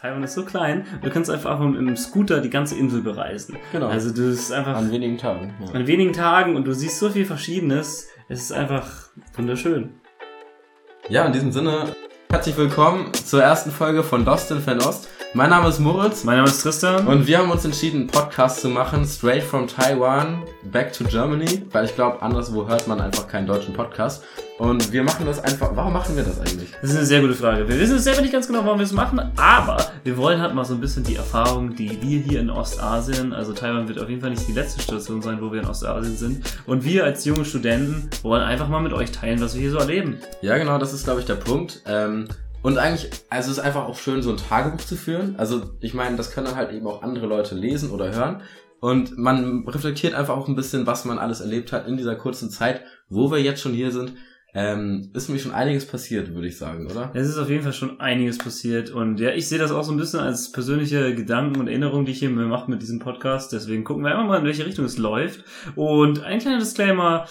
Taiwan ist so klein, du kannst einfach mit einem Scooter die ganze Insel bereisen. Genau. Also du ist einfach An wenigen Tagen. Ja. an wenigen Tagen und du siehst so viel Verschiedenes. Es ist einfach wunderschön. ja, in diesem Sinne, herzlich willkommen zur ersten Folge von Lost in Fernost. Mein Name ist Moritz Mein Name ist Tristan. und wir haben uns entschieden, einen Podcast zu machen, straight from Taiwan, back to Germany, weil ich glaube, anderswo hört man einfach keinen deutschen Podcast. Und wir machen das einfach, warum machen wir das eigentlich? Das ist eine sehr gute Frage. Wir wissen selber nicht ganz genau, warum wir es machen, aber wir wollen halt mal so ein bisschen die Erfahrung, die wir hier in Ostasien, also Taiwan wird auf jeden Fall nicht die letzte Station sein, wo wir in Ostasien sind. Und wir als junge Studenten wollen einfach mal mit euch teilen, was wir hier so erleben. Ja, genau, das ist, glaube ich, der Punkt. Ähm, und eigentlich, also es ist einfach auch schön, so ein Tagebuch zu führen. Also ich meine, das können halt eben auch andere Leute lesen oder hören. Und man reflektiert einfach auch ein bisschen, was man alles erlebt hat in dieser kurzen Zeit, wo wir jetzt schon hier sind. Ähm, ist nämlich schon einiges passiert, würde ich sagen, oder? Es ist auf jeden Fall schon einiges passiert und ja, ich sehe das auch so ein bisschen als persönliche Gedanken und Erinnerungen, die ich hier mache mit diesem Podcast. Deswegen gucken wir einfach mal, in welche Richtung es läuft. Und ein kleiner Disclaimer.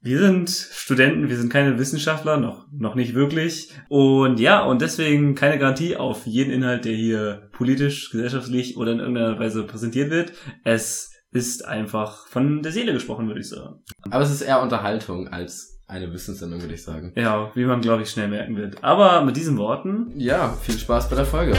Wir sind Studenten, wir sind keine Wissenschaftler, noch, noch nicht wirklich. Und ja, und deswegen keine Garantie auf jeden Inhalt, der hier politisch, gesellschaftlich oder in irgendeiner Weise präsentiert wird. Es ist einfach von der Seele gesprochen, würde ich sagen. Aber es ist eher Unterhaltung als eine Wissenssendung, würde ich sagen. Ja, wie man, glaube ich, schnell merken wird. Aber mit diesen Worten Ja, viel Spaß bei der Folge.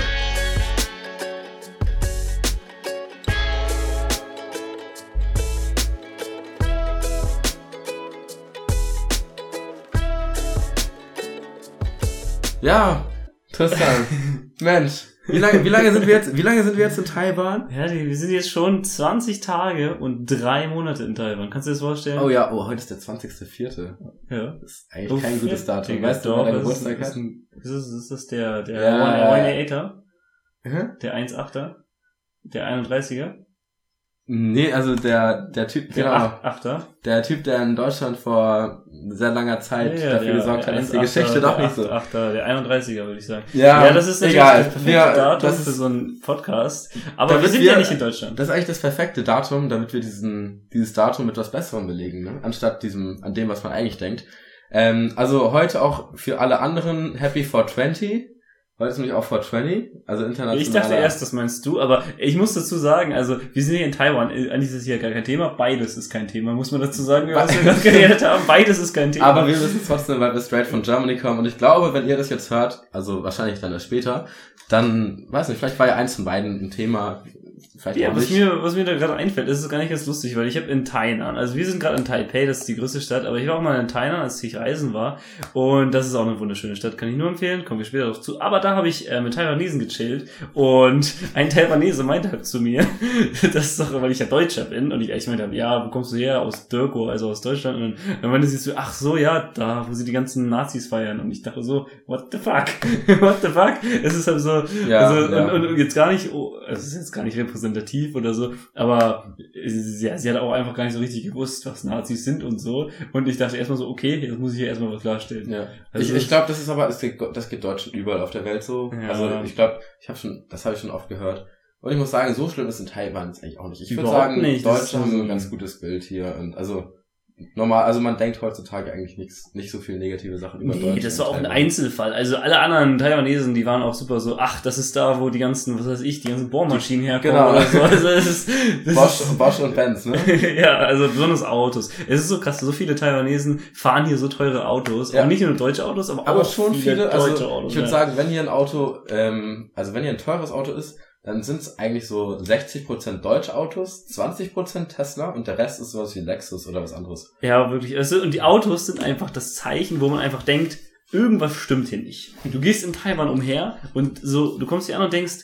Ja, Tristan. Mensch, wie lange, wie lange sind wir jetzt, wie lange sind wir jetzt in Taiwan? Ja, wir sind jetzt schon 20 Tage und drei Monate in Taiwan. Kannst du dir das vorstellen? Oh ja, oh, heute ist der 20.04. ja. Das ist eigentlich kein gutes Datum. Digga, Weißt du, doch, ist, Geburtstag ist, ein- ist, das, ist das der, der Ja, One- ja, One ja. Eighter? Hä? Der 1,8er? Der 31er? Nee, also der, der Typ, Der genau. 8er? Der Typ, der in Deutschland vor sehr langer Zeit Ja, dafür der- gesorgt der hat, dass die 1,8er, Geschichte doch nicht so. 8er, der 31er, würde ich sagen. Ja, Ja, das ist natürlich egal. das perfekte Wir- Datum das für ist- so einen Podcast. Aber wir sind wir- ja nicht in Deutschland. Das ist eigentlich das perfekte Datum, damit wir diesen, dieses Datum mit was Besserem belegen, ne? anstatt diesem, an dem, was man eigentlich denkt. Ähm, also heute auch für alle anderen Happy 420. Heute ist nämlich auch 420, also international. Ich dachte erst, das meinst du, aber ich muss dazu sagen, also wir sind hier in Taiwan, eigentlich ist es hier gar kein Thema, beides ist kein Thema, muss man dazu sagen, was wir gerade geredet haben, beides ist kein Thema. Aber wir wissen trotzdem, weil wir straight von Germany kommen. Und ich glaube, wenn ihr das jetzt hört, also wahrscheinlich dann erst später, dann, weiß nicht, vielleicht war ja eins von beiden ein Thema, vielleicht Ja, was mir, was mir da gerade einfällt, ist es gar nicht ganz lustig, weil ich habe in Tainan, also wir sind gerade in Taipei, das ist die größte Stadt, aber ich war auch mal in Tainan, als ich reisen war. Und das ist auch eine wunderschöne Stadt, kann ich nur empfehlen, kommen wir später darauf zu, aber da habe ich äh, mit Taiwanesen gechillt und ein Taiwanese meinte halt zu mir, das ist doch, weil ich ja Deutscher bin. Und ich, ich meinte, ja, wo kommst du her? Aus Dirko, also aus Deutschland. Und dann meinte sie so, ach so, ja, da, wo sie die ganzen Nazis feiern. Und ich dachte so, what the fuck, what the fuck, es ist halt so, Ja, also, ja. Und, und jetzt gar nicht, oh, es ist jetzt gar nicht repräsentativ oder so, aber sie, ja, sie hat auch einfach gar nicht so richtig gewusst, was Nazis sind und so. Und ich dachte erstmal so, okay, jetzt muss ich hier erstmal was klarstellen. Ja. Also ich ich glaube, das ist aber, das geht, das geht Deutschen überall auf der Welt so. Ja. Also ich glaube, ich habe schon, das habe ich schon oft gehört. Und ich muss sagen, so schlimm ist in Taiwan jetzt eigentlich auch nicht. Ich würde sagen, nicht. Deutsche haben so so- ein ganz gutes Bild hier und also normal, also man denkt heutzutage eigentlich nichts, nicht so viel negative Sachen über Nee, Deutschland. das war auch ein. Einzelfall. Also alle anderen Taiwanesen, die waren auch super so, ach, das ist da, wo die ganzen, was weiß ich, die ganzen Bohrmaschinen herkommen Genau. oder so. Also es ist, das Bosch, ist, Bosch und Benz, ne? ja, also besonders Autos. Es ist so krass, so viele Taiwanesen fahren hier so teure Autos. Ja. Auch nicht nur deutsche Autos, aber, Aber auch schon viele, deutsche also Autos. ich würde ja. sagen, wenn hier ein Auto, ähm, also wenn hier ein teures Auto ist, dann sind es eigentlich so 60% deutsche Autos, 20% Tesla und der Rest ist sowas wie Lexus oder was anderes. Ja, wirklich. Also, und die Autos sind einfach das Zeichen, wo man einfach denkt, irgendwas stimmt hier nicht. Du gehst in Taiwan umher und so, du kommst hier an und denkst,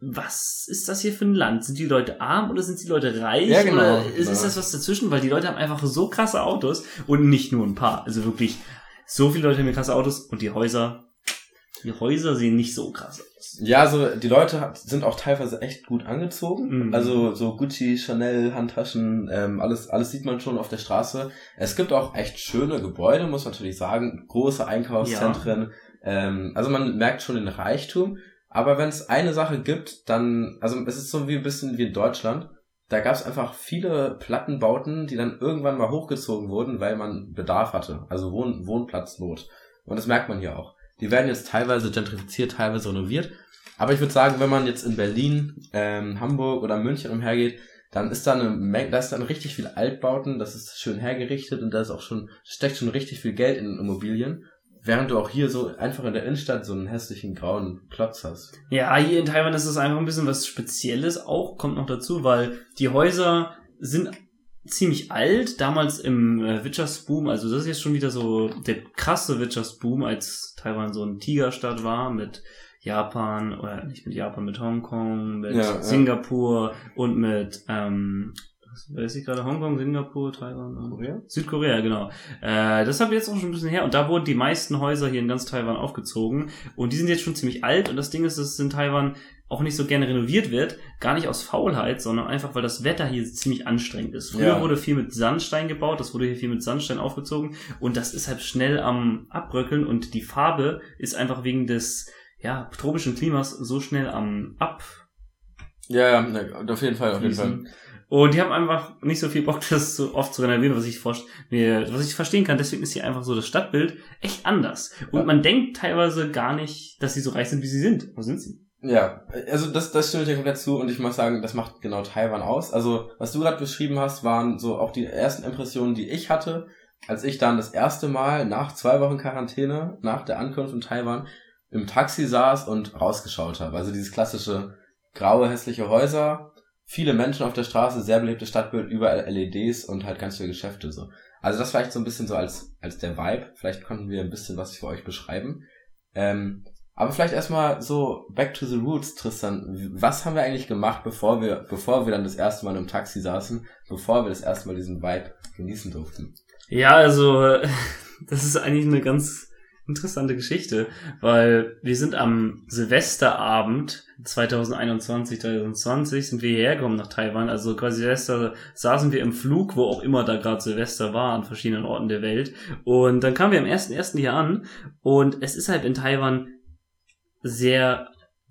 was ist das hier für ein Land? Sind die Leute arm oder sind die Leute reich? Ja, genau, Oder ist, genau. ist das was dazwischen? Weil die Leute haben einfach so krasse Autos und nicht nur ein paar. Also wirklich, so viele Leute haben hier krasse Autos und die Häuser, die Häuser sehen nicht so krass aus. Ja, also die Leute sind auch teilweise echt gut angezogen. Mhm. Also so Gucci, Chanel, Handtaschen, ähm, alles, alles sieht man schon auf der Straße. Es gibt auch echt schöne Gebäude, muss man natürlich sagen. Große Einkaufszentren. Ähm, also man merkt schon den Reichtum. Aber wenn es eine Sache gibt, dann, also es ist so wie ein bisschen wie in Deutschland. Da gab es einfach viele Plattenbauten, die dann irgendwann mal hochgezogen wurden, weil man Bedarf hatte. Also Wohn Wohnplatznot. Und das merkt man hier auch. Die werden jetzt teilweise gentrifiziert, teilweise renoviert. Aber ich würde sagen, wenn man jetzt in Berlin, ähm, Hamburg oder München umhergeht, dann ist da eine Menge, da ist dann richtig viel Altbauten, das ist schön hergerichtet und da ist auch schon, steckt schon richtig viel Geld in Immobilien. Während du auch hier so einfach in der Innenstadt so einen hässlichen grauen Klotz hast. Ja, hier in Taiwan ist es einfach ein bisschen was Spezielles auch, kommt noch dazu, weil die Häuser sind ziemlich alt, damals im äh, Wirtschaftsboom, also das ist jetzt schon wieder so der krasse Wirtschaftsboom, als Taiwan so ein Tigerstadt war mit Japan, oder nicht mit Japan, mit Hongkong, mit ja, Singapur ja. und mit, ähm, weiß ich gerade, Hongkong, Singapur, Taiwan, Korea? Südkorea, genau. Äh, das habe ich jetzt auch schon ein bisschen her und da wurden die meisten Häuser hier in ganz Taiwan aufgezogen und die sind jetzt schon ziemlich alt und das Ding ist, dass in Taiwan auch nicht so gerne renoviert wird, gar nicht aus Faulheit, sondern einfach, weil das Wetter hier ziemlich anstrengend ist. Früher ja. wurde viel mit Sandstein gebaut, das wurde hier viel mit Sandstein aufgezogen und das ist halt schnell am Abbröckeln und die Farbe ist einfach wegen des ja, tropischen Klimas so schnell am Ab. Ja, ja, auf jeden Fall, auf jeden Fall. Und die haben einfach nicht so viel Bock, das so oft zu renovieren, was ich, mir, was ich verstehen kann. Deswegen ist hier einfach so das Stadtbild echt anders. Und ja. man denkt teilweise gar nicht, dass sie so reich sind, wie sie sind. Wo sind sie? Ja, also das, das stimme ich dir komplett zu und ich muss sagen, das macht genau Taiwan aus. Also, was du gerade beschrieben hast, waren so auch die ersten Impressionen, die ich hatte, als ich dann das erste Mal nach zwei Wochen Quarantäne, nach der Ankunft in Taiwan, im Taxi saß und rausgeschaut habe. Also dieses klassische graue, hässliche Häuser, viele Menschen auf der Straße, sehr belebtes Stadtbild, überall LEDs und halt ganz viele Geschäfte so. Also das vielleicht so ein bisschen so als, als der Vibe. Vielleicht konnten wir ein bisschen was für euch beschreiben. Ähm, aber vielleicht erstmal so back to the roots, Tristan. Was haben wir eigentlich gemacht, bevor wir, bevor wir dann das erste Mal im Taxi saßen, bevor wir das erste Mal diesen Vibe genießen durften? Ja, also das ist eigentlich eine ganz interessante Geschichte, weil wir sind am Silvesterabend 2021, 2020 sind wir hierher gekommen nach Taiwan. Also quasi Silvester saßen wir im Flug, wo auch immer da gerade Silvester war, an verschiedenen Orten der Welt. Und dann kamen wir am 1.1. hier an und es ist halt in Taiwan sehr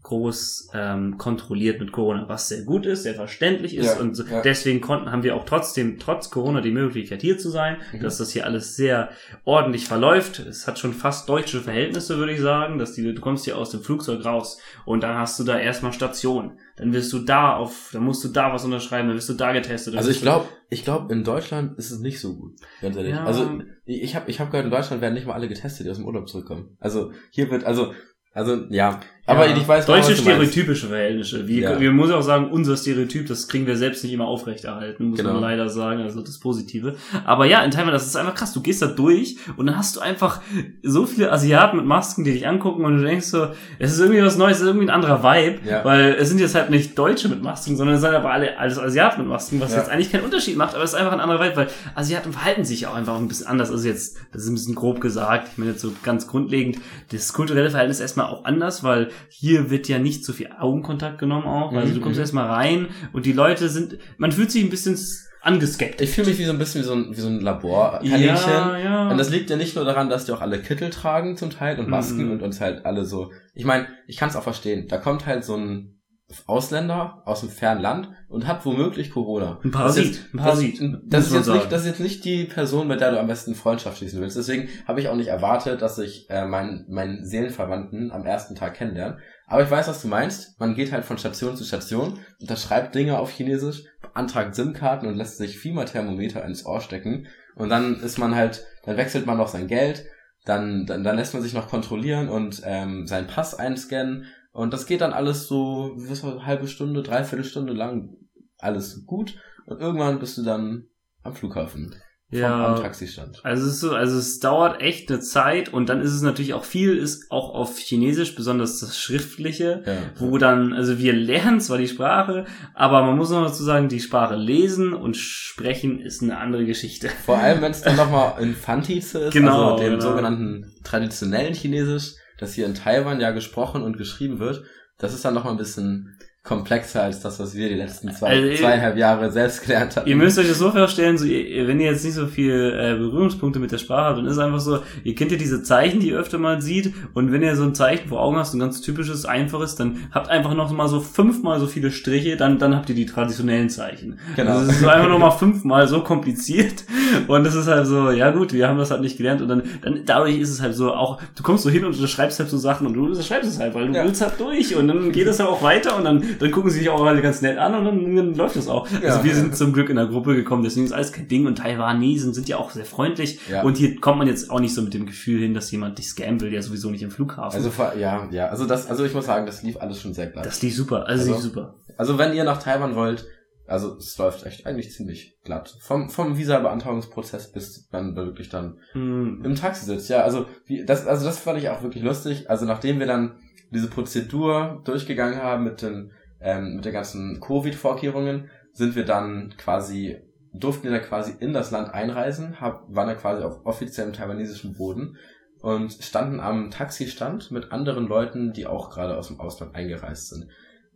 groß ähm, kontrolliert mit Corona, was sehr gut ist, sehr verständlich ist ja, und ja. deswegen konnten haben wir auch trotzdem trotz Corona die Möglichkeit hier zu sein, mhm. dass das hier alles sehr ordentlich verläuft. Es hat schon fast deutsche Verhältnisse, würde ich sagen, dass die du kommst hier aus dem Flugzeug raus und dann hast du da erstmal Station, dann wirst du da auf, dann musst du da was unterschreiben, dann wirst du da getestet. Also ich glaube, ich glaube in Deutschland ist es nicht so gut, ganz ehrlich. Ja. Also ich habe ich habe gehört, in Deutschland werden nicht mal alle getestet, die aus dem Urlaub zurückkommen. Also hier wird also also ja, aber ja, ich weiß Deutsche stereotypische Verhältnisse. Wie, ja. Wir muss auch sagen, unser Stereotyp, das kriegen wir selbst nicht immer aufrechterhalten, muss genau. man leider sagen, also das Positive. Aber ja, in Taiwan, das ist einfach krass. Du gehst da durch und dann hast du einfach so viele Asiaten mit Masken, die dich angucken und du denkst so, es ist irgendwie was Neues, es ist irgendwie ein anderer Vibe, ja. weil es sind jetzt halt nicht Deutsche mit Masken, sondern es sind aber alle alles Asiaten mit Masken, was ja. jetzt eigentlich keinen Unterschied macht, aber es ist einfach ein anderer Vibe, weil Asiaten verhalten sich auch einfach ein bisschen anders. Also jetzt, das ist ein bisschen grob gesagt, ich meine jetzt so ganz grundlegend, das kulturelle Verhalten ist erstmal auch anders, weil hier wird ja nicht so viel Augenkontakt genommen auch. Also du kommst mhm. erstmal rein und die Leute sind, man fühlt sich ein bisschen angeskeppt. Ich fühle mich wie so ein bisschen wie so ein, wie so ein Laborkaninchen. Ja, ja. Und das liegt ja nicht nur daran, dass die auch alle Kittel tragen zum Teil und Masken mhm. und uns halt alle so. Ich meine, ich kann es auch verstehen. Da kommt halt so ein Ausländer aus dem fernen Land und hat womöglich Corona. Ein Parasit. ein Parasit. Das, das ist jetzt nicht, das ist jetzt nicht die Person, mit der du am besten Freundschaft schließen willst. Deswegen habe ich auch nicht erwartet, dass ich äh, meinen, meinen Seelenverwandten am ersten Tag kennenlerne. Aber ich weiß, was du meinst. Man geht halt von Station zu Station, unterschreibt Dinge auf Chinesisch, beantragt SIM-Karten und lässt sich Fieberthermometer ins Ohr stecken. Und dann ist man halt, dann wechselt man noch sein Geld, dann, dann, dann lässt man sich noch kontrollieren und ähm, seinen Pass einscannen. Und das geht dann alles so, was eine halbe Stunde, dreiviertel Stunde lang alles gut. Und irgendwann bist du dann am Flughafen ja, am Taxistand. Also es ist so, also es dauert echt eine Zeit und dann ist es natürlich auch viel, ist auch auf Chinesisch, besonders das Schriftliche, ja. wo dann, also wir lernen zwar die Sprache, aber man muss noch dazu sagen, die Sprache lesen und sprechen ist eine andere Geschichte. Vor allem, wenn es dann nochmal in Fantize ist, genau, also dem genau. sogenannten traditionellen Chinesisch, das hier in Taiwan ja gesprochen und geschrieben wird, das ist dann nochmal ein bisschen komplexer als das, was wir die letzten zwei, also, zweieinhalb Jahre selbst gelernt haben. Ihr müsst euch das so vorstellen, so, wenn ihr jetzt nicht so viel äh, Berührungspunkte mit der Sprache habt, dann ist es einfach so, ihr kennt ja diese Zeichen, die ihr öfter mal sieht, und wenn ihr so ein Zeichen vor Augen habt, ein ganz typisches, einfaches, dann habt einfach noch mal so fünfmal so viele Striche, dann, dann habt ihr die traditionellen Zeichen. Genau. Also es ist so einfach noch mal fünfmal so kompliziert, und das ist halt so, ja gut, wir haben das halt nicht gelernt, und dann, dann dadurch ist es halt so, auch, du kommst so hin und du schreibst halt so Sachen, und du schreibst es halt, weil du ja. willst halt durch, und dann geht es ja auch weiter, und dann dann gucken sie sich auch alle ganz nett an und dann, dann läuft das auch. Ja. Also wir sind zum Glück in der Gruppe gekommen, deswegen ist alles kein Ding und Taiwanesen sind ja auch sehr freundlich ja. und hier kommt man jetzt auch nicht so mit dem Gefühl hin, dass jemand dich scammen will, der sowieso nicht im Flughafen. Also ja, ja, also das, also ich muss sagen, das lief alles schon sehr glatt. Das lief super, also, also lief super. Also wenn ihr nach Taiwan wollt, also es läuft echt eigentlich ziemlich glatt. Vom, vom Visa-Beantragungsprozess bis man wirklich dann mm. im Taxi sitzt. Ja, also wie, das, also das fand ich auch wirklich lustig. Also nachdem wir dann diese Prozedur durchgegangen haben mit den ähm, mit den ganzen Covid-Vorkehrungen sind wir dann quasi, durften wir dann quasi in das Land einreisen, hab, waren dann quasi auf offiziellem taiwanesischen Boden und standen am Taxistand mit anderen Leuten, die auch gerade aus dem Ausland eingereist sind.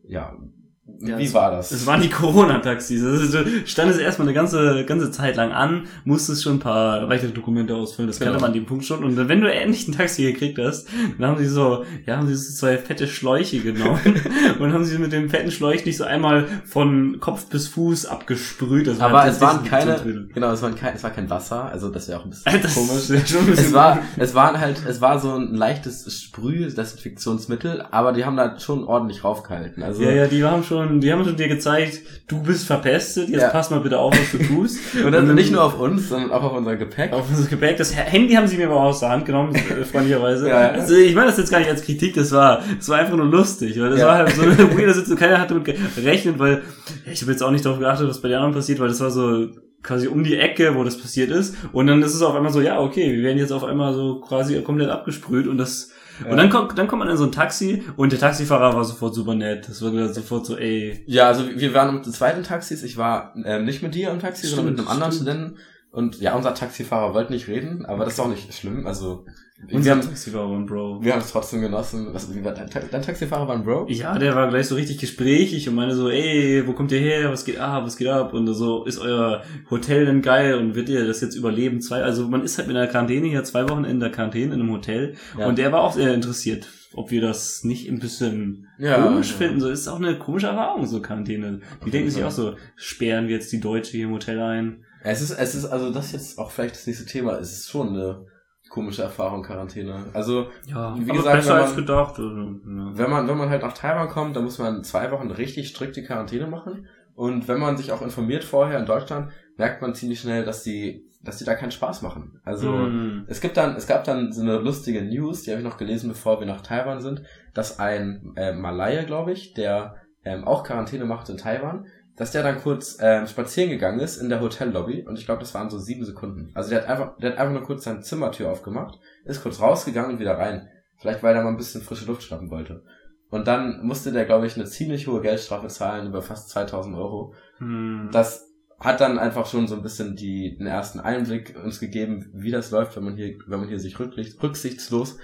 Ja, ja, Wie war das? Es waren die Corona-Taxis. Du standest erstmal eine ganze, ganze Zeit lang an, musstest schon ein paar weitere Dokumente ausfüllen. Das genau. kannte man an dem Punkt schon. Und wenn du endlich ein Taxi gekriegt hast, dann haben sie so, ja, haben sie so zwei fette Schläuche genommen und haben sie mit dem fetten Schläuch nicht so einmal von Kopf bis Fuß abgesprüht. Das Aber es waren keine, genau, es waren kein, es war kein Wasser. Also das wäre auch ein bisschen das komisch. Schon ein bisschen es war, es waren halt, es war so ein leichtes Sprüh-Desinfektionsmittel, aber die haben da schon ordentlich raufgehalten. Also, ja, ja, die haben schon schon, die haben schon dir gezeigt, du bist verpestet, jetzt ja. pass mal bitte auf, was du tust. und dann und nicht nur auf uns, sondern auch auf unser Gepäck. Auf unser Gepäck. Das Handy haben sie mir aber aus der Hand genommen, äh, freundlicherweise. ja, ja. Also ich meine das jetzt gar nicht als Kritik, das war, das war einfach nur lustig, weil das war halt so eine weirde Sitzung, keiner hat damit gerechnet, weil ich habe jetzt auch nicht darauf geachtet, was bei den anderen passiert, weil das war so quasi um die Ecke, wo das passiert ist. Und dann ist es auf einmal so, ja, okay, wir werden jetzt auf einmal so quasi komplett abgesprüht und das und dann kommt, dann kommt man in so ein Taxi und der Taxifahrer war sofort super nett. Das war sofort so, ey. Ja, also wir waren mit den zweiten Taxis. Ich war ähm, nicht mit dir im Taxi, stimmt, sondern mit einem anderen Studenten. Und ja, unser Taxifahrer wollte nicht reden, aber das ist auch nicht schlimm. Also und wir haben, Taxifahrer war ein Bro. Wir haben es trotzdem genossen. Was, wie war dein, dein Taxifahrer war ein Bro? Ja, der war gleich so richtig gesprächig und meine so, ey, wo kommt ihr her? Was geht ab? Was geht ab? Und so, ist euer Hotel denn geil? Und wird ihr das jetzt überleben? Zwei, also man ist halt mit einer Quarantäne hier zwei Wochen in der Quarantäne in einem Hotel. Ja. Und der war auch sehr interessiert, ob wir das nicht ein bisschen ja, komisch ja. finden. So ist auch eine komische Erfahrung, so Quarantäne. Die denken sich auch so, sperren wir jetzt die Deutsche hier im Hotel ein? Es ist, es ist, also das jetzt auch vielleicht das nächste Thema. Es ist schon eine komische Erfahrung Quarantäne. Also ja, wie gesagt, besser man, als gedacht. Also. Wenn man wenn man halt nach Taiwan kommt, dann muss man zwei Wochen richtig strikte Quarantäne machen. Und wenn man sich auch informiert vorher in Deutschland, merkt man ziemlich schnell, dass die dass die da keinen Spaß machen. Also mm. es gibt dann es gab dann so eine lustige News, die habe ich noch gelesen, bevor wir nach Taiwan sind, dass ein äh, Malaye, glaube ich, der ähm, auch Quarantäne macht in Taiwan, dass der dann kurz ähm, spazieren gegangen ist in der Hotellobby und ich glaube, das waren so sieben Sekunden. Also der hat einfach, der hat einfach nur kurz seine Zimmertür aufgemacht, ist kurz rausgegangen und wieder rein. Vielleicht weil er mal ein bisschen frische Luft schnappen wollte. Und dann musste der, glaube ich, eine ziemlich hohe Geldstrafe zahlen, über fast 2000 Euro. Hm. Das hat dann einfach schon so ein bisschen die, den ersten Einblick uns gegeben, wie das läuft, wenn man hier, wenn man hier sich rücksichtslos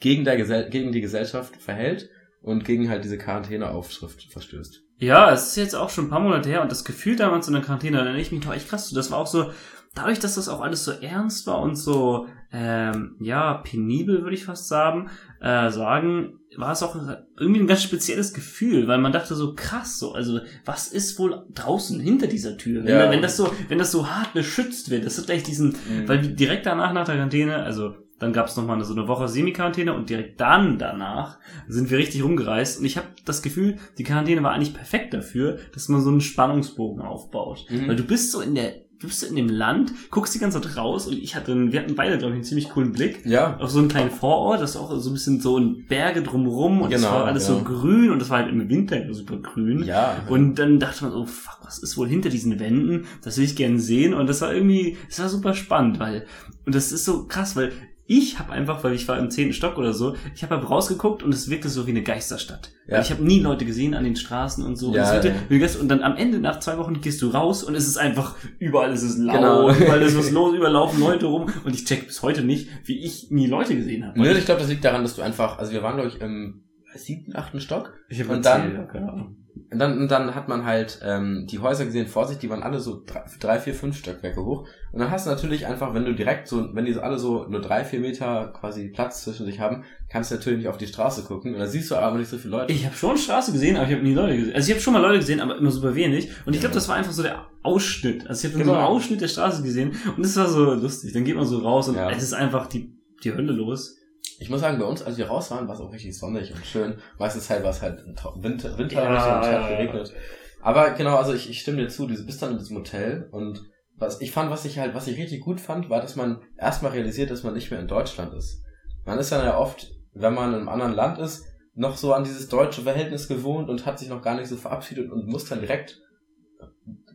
gegen, der Gesell gegen die Gesellschaft verhält und gegen halt diese Quarantäneaufschrift verstößt. Ja, es ist jetzt auch schon ein paar Monate her und das Gefühl damals in der Quarantäne, da erinnere ich mich doch echt krass. Das war auch so, dadurch, dass das auch alles so ernst war und so, ähm, ja, penibel, würde ich fast sagen, äh, sagen, war es auch irgendwie ein ganz spezielles Gefühl, weil man dachte so krass, so, also was ist wohl draußen hinter dieser Tür? Wenn, ja. wenn das so, wenn das so hart beschützt wird, das ist gleich diesen, mhm. weil direkt danach nach der Quarantäne, also dann gab es nochmal so eine Woche Semi-Quarantäne und direkt dann danach sind wir richtig rumgereist. Und ich habe das Gefühl, die Quarantäne war eigentlich perfekt dafür, dass man so einen Spannungsbogen aufbaut. Mhm. Weil du bist so in der du bist in dem Land, guckst die ganze Zeit raus und ich hatte, wir hatten beide, glaube ich, einen ziemlich coolen Blick. Ja. Auf so einen kleinen Vorort, das war auch so ein bisschen so ein Berge drumrum und es genau, war alles ja. so grün und das war halt im Winter super grün. Ja. Und dann dachte man so, fuck, was ist wohl hinter diesen Wänden? Das will ich gerne sehen und das war irgendwie, das war super spannend, weil, und das ist so krass, weil ich habe einfach, weil ich war im zehnten Stock oder so, ich habe halt rausgeguckt und es wirkte so wie eine Geisterstadt. Ja. Ich habe nie Leute gesehen an den Straßen und so. Ja, und, wirkte, ja. und dann am Ende, nach zwei Wochen, gehst du raus und es ist einfach, überall ist es laut, genau. überall ist es los, überlaufen Leute rum. Und ich check bis heute nicht, wie ich nie Leute gesehen habe. Nö, ich glaube, das liegt daran, dass du einfach, also wir waren, glaube ich, im siebten, achten Stock. Ich habe Und dann- ja, keine Ahnung. Und dann, und dann hat man halt ähm, die Häuser gesehen vor sich, die waren alle so drei, drei, vier, fünf Stockwerke hoch. Und dann hast du natürlich einfach, wenn du direkt so, wenn die so alle so nur drei, vier Meter quasi Platz zwischen sich haben, kannst du natürlich nicht auf die Straße gucken. Und da siehst du aber nicht so viele Leute. Ich habe schon Straße gesehen, aber ich habe nie Leute gesehen. Also ich habe schon mal Leute gesehen, aber immer super wenig. Und ich glaube, das war einfach so der Ausschnitt. Also ich habe so einen Genau. Ausschnitt der Straße gesehen und das war so lustig. Dann geht man so raus und Ja. es ist einfach die, die Hölle los. Ich muss sagen, bei uns, als wir raus waren, war es auch richtig sonnig und schön. Meistens halt war es halt Winter, Winter Ja, und es hat geregnet. Aber genau, also ich, ich stimme dir zu, du bist dann in diesem Hotel und was ich fand, was ich halt, was ich richtig gut fand, war, dass man erstmal realisiert, dass man nicht mehr in Deutschland ist. Man ist dann ja oft, wenn man in einem anderen Land ist, noch so an dieses deutsche Verhältnis gewohnt und hat sich noch gar nicht so verabschiedet und muss dann direkt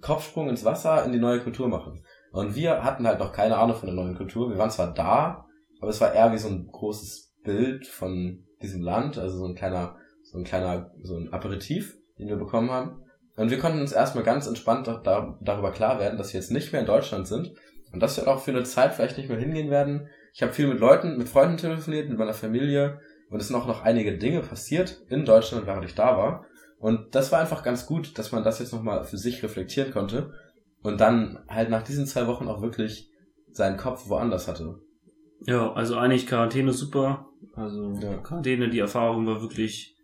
Kopfsprung ins Wasser in die neue Kultur machen. Und wir hatten halt noch keine Ahnung von der neuen Kultur. Wir waren zwar da, aber es war eher wie so ein großes Bild von diesem Land, also so ein kleiner, so ein kleiner, so ein Aperitif, den wir bekommen haben. Und wir konnten uns erstmal ganz entspannt da, darüber klar werden, dass wir jetzt nicht mehr in Deutschland sind und dass wir auch für eine Zeit vielleicht nicht mehr hingehen werden. Ich habe viel mit Leuten, mit Freunden telefoniert, mit meiner Familie und es sind auch noch einige Dinge passiert in Deutschland, während ich da war. Und das war einfach ganz gut, dass man das jetzt nochmal für sich reflektieren konnte und dann halt nach diesen zwei Wochen auch wirklich seinen Kopf woanders hatte. Ja, also eigentlich Quarantäne super. Also Ja. Quarantäne, die Erfahrung war wirklich.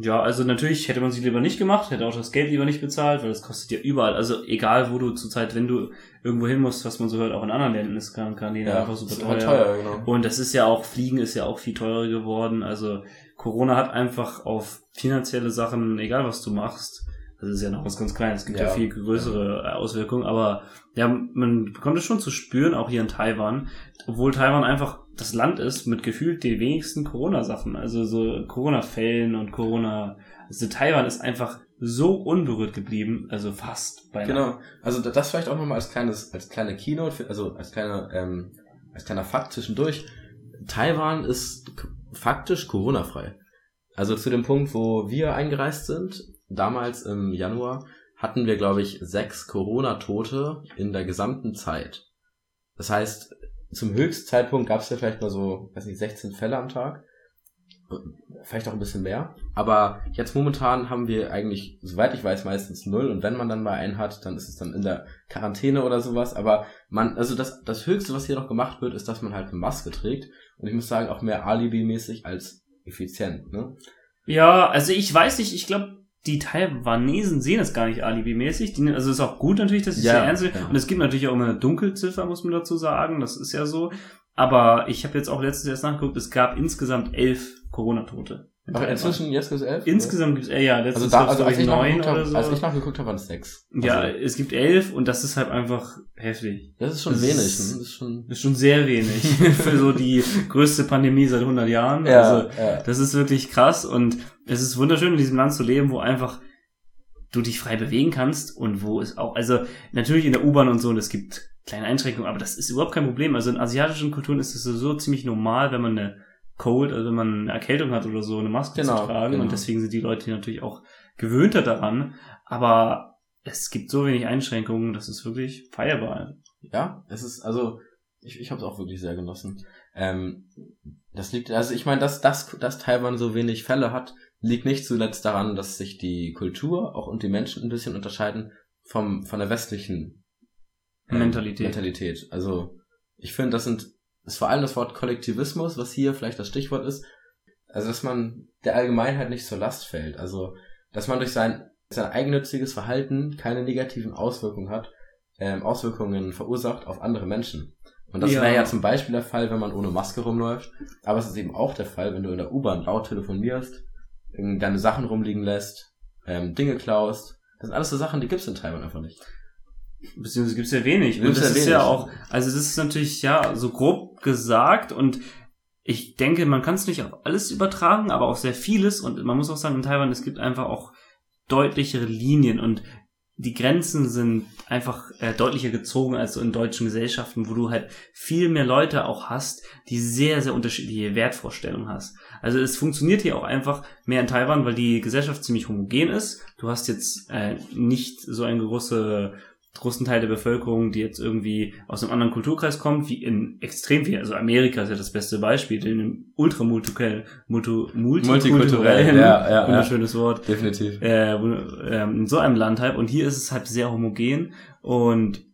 Ja, also natürlich hätte man sie lieber nicht gemacht, hätte auch das Geld lieber nicht bezahlt, weil das kostet ja überall. Also egal, wo du zurzeit, wenn du irgendwo hin musst, was man so hört, auch in anderen Ländern ist Quarantäne einfach super teuer. teuer, genau. Und das ist ja auch, Fliegen ist ja auch viel teurer geworden. Also Corona hat einfach auf finanzielle Sachen, egal was du machst, das ist ja noch was ganz Kleines, es gibt ja, Ja. viel größere äh, Auswirkungen, aber ja, man bekommt es schon zu spüren, auch hier in Taiwan, obwohl Taiwan einfach das Land ist mit gefühlt den wenigsten Corona-Sachen, also so Corona-Fällen und Corona, also Taiwan ist einfach so unberührt geblieben, also fast beinahe. Genau. Also da- das vielleicht auch nochmal als kleines, als kleine Keynote, also als kleiner, ähm, als kleiner Fakt zwischendurch. Taiwan ist faktisch Corona-frei. Also zu dem Punkt, wo wir eingereist sind, damals im Januar, hatten wir, glaube ich, sechs Corona-Tote in der gesamten Zeit. Das heißt, zum Höchstzeitpunkt gab es ja vielleicht mal so, weiß nicht, 16 Fälle am Tag. Vielleicht auch ein bisschen mehr. Aber jetzt momentan haben wir eigentlich, soweit ich weiß, meistens null. Und wenn man dann mal einen hat, dann ist es dann in der Quarantäne oder sowas. Aber man, also das, das Höchste, was hier noch gemacht wird, ist, dass man halt eine Maske trägt. Und ich muss sagen, auch mehr Alibi-mäßig als effizient. Ne? Ja, also ich weiß nicht, ich glaube, die Taiwanesen sehen es gar nicht alibimäßig. Die, also es ist auch gut natürlich, dass sie es Ja, sehr ernst ja. Und es gibt natürlich auch immer eine Dunkelziffer, muss man dazu sagen. Das ist ja so. Aber ich habe jetzt auch letztens erst nachgeguckt, es gab insgesamt elf Corona-Tote. Aber inzwischen, jetzt ist elf? Insgesamt gibt es, äh, ja, Also, letztens da, also als, ich neun oder so. als ich nachgeguckt habe, waren es sechs. Also, ja, es gibt elf und das ist halt einfach heftig. Das ist schon das wenig. ist- ne? Das ist schon. Ist schon sehr wenig für so die größte Pandemie seit 100 Jahren. also, ja. Das ist wirklich krass und es ist wunderschön in diesem Land zu leben, wo einfach du dich frei bewegen kannst und wo es auch, also natürlich in der U-Bahn und so, und es gibt kleine Einschränkungen, aber das ist überhaupt kein Problem. Also in asiatischen Kulturen ist es so ziemlich normal, wenn man eine Cold, also wenn man eine Erkältung hat oder so, eine Maske Genau, zu tragen genau. und deswegen sind die Leute hier natürlich auch gewöhnter daran, aber es gibt so wenig Einschränkungen, das ist wirklich feierbar. Ja, es ist, also, ich, ich habe es auch wirklich sehr genossen. Ähm, das liegt, also ich meine, dass, dass, dass Taiwan so wenig Fälle hat, liegt nicht zuletzt daran, dass sich die Kultur auch und die Menschen ein bisschen unterscheiden vom, von der westlichen ähm, Mentalität. Mentalität. Also, ich finde, das sind, ist vor allem das Wort Kollektivismus, was hier vielleicht das Stichwort ist. Also, dass man der Allgemeinheit nicht zur Last fällt. Also, dass man durch sein, sein eigennütziges Verhalten keine negativen Auswirkungen hat, ähm, Auswirkungen verursacht auf andere Menschen. Und das Ja. wäre ja zum Beispiel der Fall, wenn man ohne Maske rumläuft. Aber es ist eben auch der Fall, wenn du in der U-Bahn laut telefonierst, deine Sachen rumliegen lässt, ähm, Dinge klaust. Das sind alles so Sachen, die gibt's in Taiwan einfach nicht. Beziehungsweise gibt's ja wenig. Und Gibt's das ja ist wenig. ja auch, also das ist natürlich ja so grob gesagt und ich denke, man kann es nicht auf alles übertragen, aber auf sehr vieles und man muss auch sagen, in Taiwan, es gibt einfach auch deutlichere Linien und die Grenzen sind einfach äh, deutlicher gezogen als so in deutschen Gesellschaften, wo du halt viel mehr Leute auch hast, die sehr, sehr unterschiedliche Wertvorstellungen hast. Also es funktioniert hier auch einfach mehr in Taiwan, weil die Gesellschaft ziemlich homogen ist. Du hast jetzt äh, nicht so eine große großen Teil der Bevölkerung, die jetzt irgendwie aus einem anderen Kulturkreis kommt, wie in extrem viel, also Amerika ist ja das beste Beispiel, in einem ultra multikulturell, multi, multikulturell, ja, ja, wunderschönes ja, Wort. Definitiv. Äh, äh, in so einem Land halt, und hier ist es halt sehr homogen und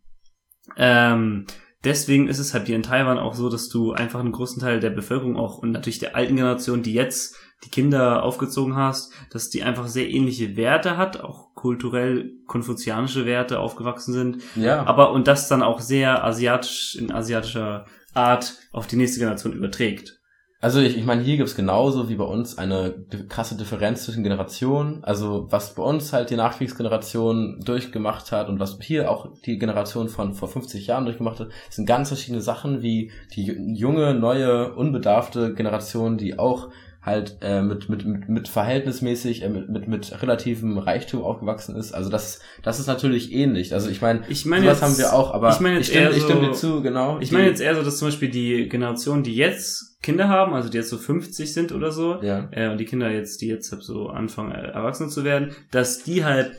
ähm, deswegen ist es halt hier in Taiwan auch so, dass du einfach einen großen Teil der Bevölkerung auch und natürlich der alten Generation, die jetzt die Kinder aufgezogen hast, dass die einfach sehr ähnliche Werte hat, auch kulturell konfuzianische Werte aufgewachsen sind. Ja. Aber und das dann auch sehr asiatisch, in asiatischer Art auf die nächste Generation überträgt. Also ich, ich meine, hier gibt's genauso wie bei uns eine krasse Differenz zwischen Generationen. Also was bei uns halt die Nachkriegsgeneration durchgemacht hat und was hier auch die Generation von vor 50 Jahren durchgemacht hat, sind ganz verschiedene Sachen wie die junge, neue, unbedarfte Generation, die auch halt äh, mit, mit, mit, mit verhältnismäßig, äh, mit, mit, mit relativem Reichtum aufgewachsen ist. Also das, das ist natürlich ähnlich. Also ich meine, ich mein sowas haben wir auch, aber ich, mein ich, stimme, so, ich stimme dir zu, genau. Ich meine jetzt eher so, dass zum Beispiel die Generation, die jetzt Kinder haben, also die jetzt so 50 sind oder so, ja. äh, und die Kinder jetzt, die jetzt so anfangen, äh, erwachsen zu werden, dass die halt,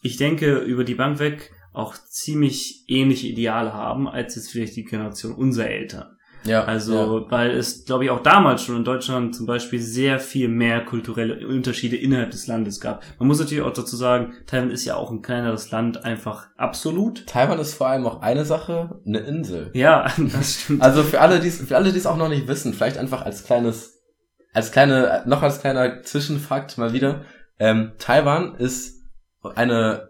ich denke, über die Bank weg auch ziemlich ähnliche Ideale haben, als jetzt vielleicht die Generation unserer Eltern. Ja, also, ja. weil es, glaube ich, auch damals schon in Deutschland zum Beispiel sehr viel mehr kulturelle Unterschiede innerhalb des Landes gab. Man muss natürlich auch dazu sagen, Taiwan ist ja auch ein kleineres Land, einfach absolut. Taiwan ist vor allem auch eine Sache, eine Insel. Ja, das stimmt. Also für alle, die für alle, die es auch noch nicht wissen, vielleicht einfach als kleines, als kleine, noch als kleiner Zwischenfakt mal wieder. Ähm, Taiwan ist eine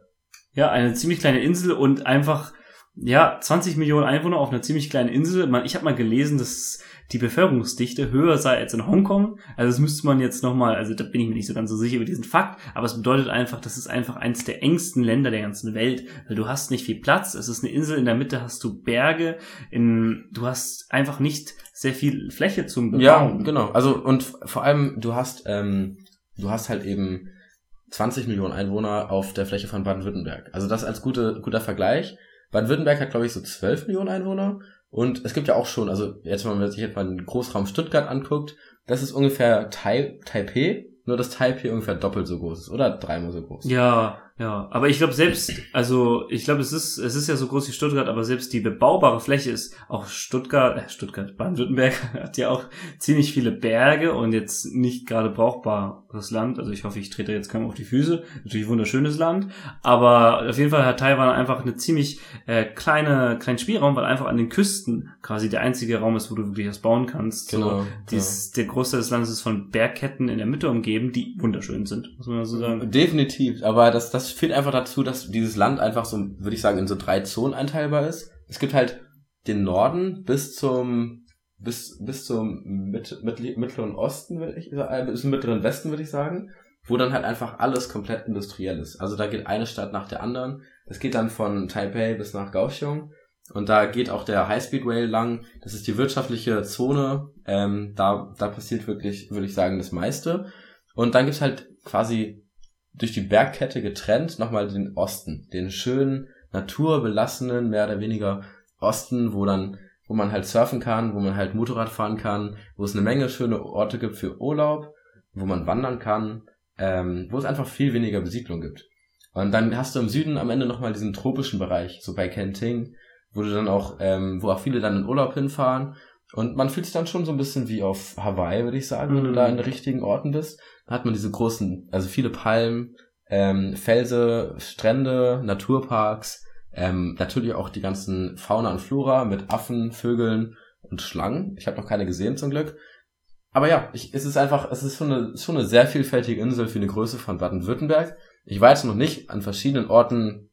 ja, eine ziemlich kleine Insel und einfach ja, 20 Millionen Einwohner auf einer ziemlich kleinen Insel. Ich habe mal gelesen, dass die Bevölkerungsdichte höher sei als in Hongkong. Also das müsste man jetzt nochmal, also da bin ich mir nicht so ganz so sicher über diesen Fakt, aber es bedeutet einfach, das ist einfach eins der engsten Länder der ganzen Welt, weil du hast nicht viel Platz, es ist eine Insel, in der Mitte hast du Berge, in, du hast einfach nicht sehr viel Fläche zum Bebauen. Ja, genau. Also und vor allem, du hast, ähm, du hast halt eben 20 Millionen Einwohner auf der Fläche von Baden-Württemberg. Also das als gute, guter Vergleich. Baden-Württemberg hat, glaube ich, so 12 Millionen Einwohner. Und es gibt ja auch schon, also jetzt, wenn man sich jetzt mal den Großraum Stuttgart anguckt, das ist ungefähr Tai Taipei, nur dass Taipei ungefähr doppelt so groß ist oder dreimal so groß. Ja, ja, aber ich glaube selbst, also ich glaube, es ist, es ist ja so groß wie Stuttgart, aber selbst die bebaubare Fläche ist auch Stuttgart, äh, Stuttgart, Baden-Württemberg hat ja auch ziemlich viele Berge und jetzt nicht gerade brauchbares Land. Also ich hoffe, ich trete jetzt keinem auf die Füße. Natürlich wunderschönes Land, aber auf jeden Fall hat Taiwan einfach eine ziemlich äh, kleine, kleinen Spielraum, weil einfach an den Küsten quasi der einzige Raum ist, wo du wirklich was bauen kannst. Genau. So, dies, Der Großteil des Landes ist von Bergketten in der Mitte umgeben, die wunderschön sind, muss man so sagen. Definitiv, aber das, das führt einfach dazu, dass dieses Land einfach so, würde ich sagen, in so drei Zonen einteilbar ist. Es gibt halt den Norden bis zum bis bis zum mit, mit, mittleren Osten würde ich äh, bis zum mittleren Westen würde ich sagen, wo dann halt einfach alles komplett industriell ist. Also da geht eine Stadt nach der anderen. Es geht dann von Taipei bis nach Kaohsiung und da geht auch der Highspeed Rail lang. Das ist die wirtschaftliche Zone. Ähm, da da passiert wirklich, würde ich sagen, das meiste. Und dann gibt's halt quasi durch die Bergkette getrennt nochmal den Osten, den schönen, naturbelassenen, mehr oder weniger Osten, wo dann, wo man halt surfen kann, wo man halt Motorrad fahren kann, wo es eine Menge schöne Orte gibt für Urlaub, wo man wandern kann, ähm, wo es einfach viel weniger Besiedlung gibt. Und dann hast du im Süden am Ende nochmal diesen tropischen Bereich, so bei Kenting, wo du dann auch, ähm, wo auch viele dann in Urlaub hinfahren. Und man fühlt sich dann schon so ein bisschen wie auf Hawaii, würde ich sagen, wenn du da in den richtigen Orten bist hat man diese großen, also viele Palmen, ähm, Felsen, Strände, Naturparks, ähm, natürlich auch die ganzen Fauna und Flora mit Affen, Vögeln und Schlangen. Ich habe noch keine gesehen zum Glück. Aber ja, ich, es ist einfach, es ist schon eine, schon eine sehr vielfältige Insel für eine Größe von Baden-Württemberg. Ich war jetzt noch nicht an verschiedenen Orten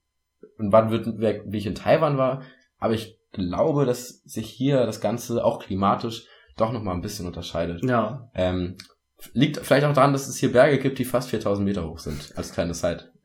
in Baden-Württemberg, wie ich in Taiwan war, aber ich glaube, dass sich hier das Ganze auch klimatisch doch noch mal ein bisschen unterscheidet. Ja. Ähm, Liegt vielleicht auch daran, dass es hier Berge gibt, die fast 4000 Meter hoch sind, als kleine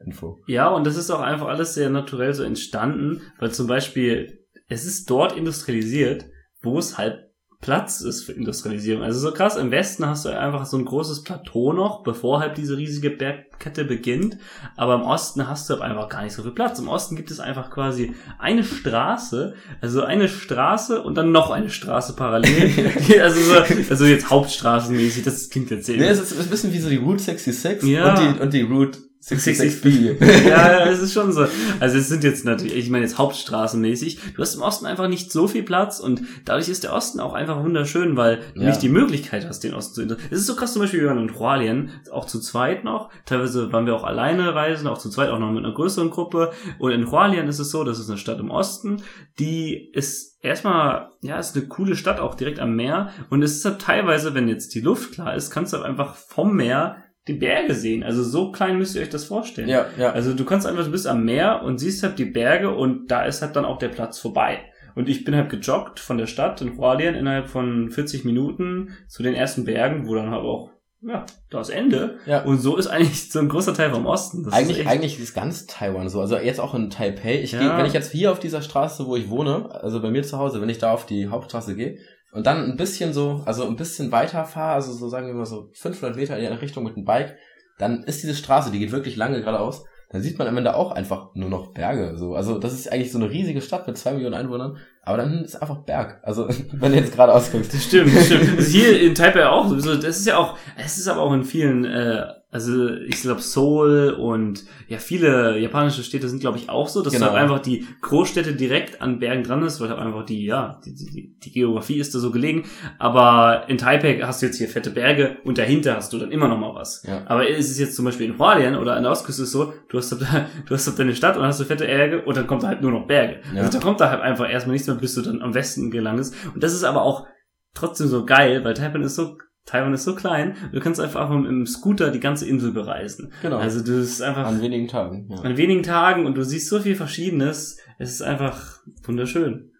Side-Info. Ja, und das ist auch einfach alles sehr naturell so entstanden, weil zum Beispiel, es ist dort industrialisiert, wo es halt Platz ist für Industrialisierung. Also so krass, im Westen hast du einfach so ein großes Plateau noch, bevor halt diese riesige Berg Bergkette beginnt, aber im Osten hast du einfach gar nicht so viel Platz. Im Osten gibt es einfach quasi eine Straße, also eine Straße und dann noch eine Straße parallel. also, so, also jetzt Hauptstraßenmäßig, das klingt jetzt Nee, es ist ein bisschen wie so die Route 66 ja. und, die, und die Route 66B. ja, es ist schon so. Also es sind jetzt natürlich, ich meine jetzt hauptstraßenmäßig. Du hast im Osten einfach nicht so viel Platz und dadurch ist der Osten auch einfach wunderschön, weil du nicht die Möglichkeit hast, den Osten zu interessieren. Es ist so krass zum Beispiel, wir waren in Roalien, auch zu zweit noch. Teilweise waren wir auch alleine reisen, auch zu zweit, auch noch mit einer größeren Gruppe. Und in Roalien ist es so, das ist eine Stadt im Osten, die ist erstmal, ja, ist eine coole Stadt, auch direkt am Meer. Und es ist halt teilweise, wenn jetzt die Luft klar ist, kannst du halt einfach vom Meer die Berge sehen. Also so klein müsst ihr euch das vorstellen. Ja, ja. Also du kannst einfach, du bist am Meer und siehst halt die Berge und da ist halt dann auch der Platz vorbei. Und ich bin halt gejoggt von der Stadt in Hualien innerhalb von 40 Minuten zu den ersten Bergen, wo dann halt auch, ja, das Ende. Ja. Und so ist eigentlich so ein großer Teil vom Osten. Das eigentlich, ist eigentlich ist ganz Taiwan so. Also jetzt auch in Taipei. Ich ja. gehe, wenn ich jetzt hier auf dieser Straße, wo ich wohne, also bei mir zu Hause, wenn ich da auf die Hauptstraße gehe, und dann ein bisschen so, also ein bisschen weiter fahre, also so sagen wir mal so 500 Meter in eine Richtung mit dem Bike, dann ist diese Straße, die geht wirklich lange geradeaus, dann sieht man am Ende auch einfach nur noch Berge. So. Also das ist eigentlich so eine riesige Stadt mit zwei Millionen Einwohnern, aber dann ist einfach Berg. Also wenn du jetzt geradeaus guckst. Das stimmt, stimmt. Also hier in Taipei auch. Das ist ja auch, es ist aber auch in vielen äh, also ich glaube Seoul und ja viele japanische Städte sind glaube ich auch so, dass genau. halt einfach die Großstädte direkt an Bergen dran ist, weil halt einfach die ja die, die, die Geografie ist da so gelegen. Aber in Taipei hast du jetzt hier fette Berge und dahinter hast du dann immer noch mal was. Ja. Aber ist es jetzt zum Beispiel in Hualien oder an der Ostküste so, du hast halt, du hast halt deine Stadt und hast du fette Berge und dann kommt da halt nur noch Berge. Ja. Also da kommt da halt einfach erstmal nichts mehr, bis du dann am Westen gelangst. Und das ist aber auch trotzdem so geil, weil Taipei ist so Taiwan ist so klein, du kannst einfach mit dem Scooter die ganze Insel bereisen. Genau. Also du bist einfach. An wenigen Tagen. Ja. An wenigen Tagen und du siehst so viel Verschiedenes. Es ist einfach wunderschön.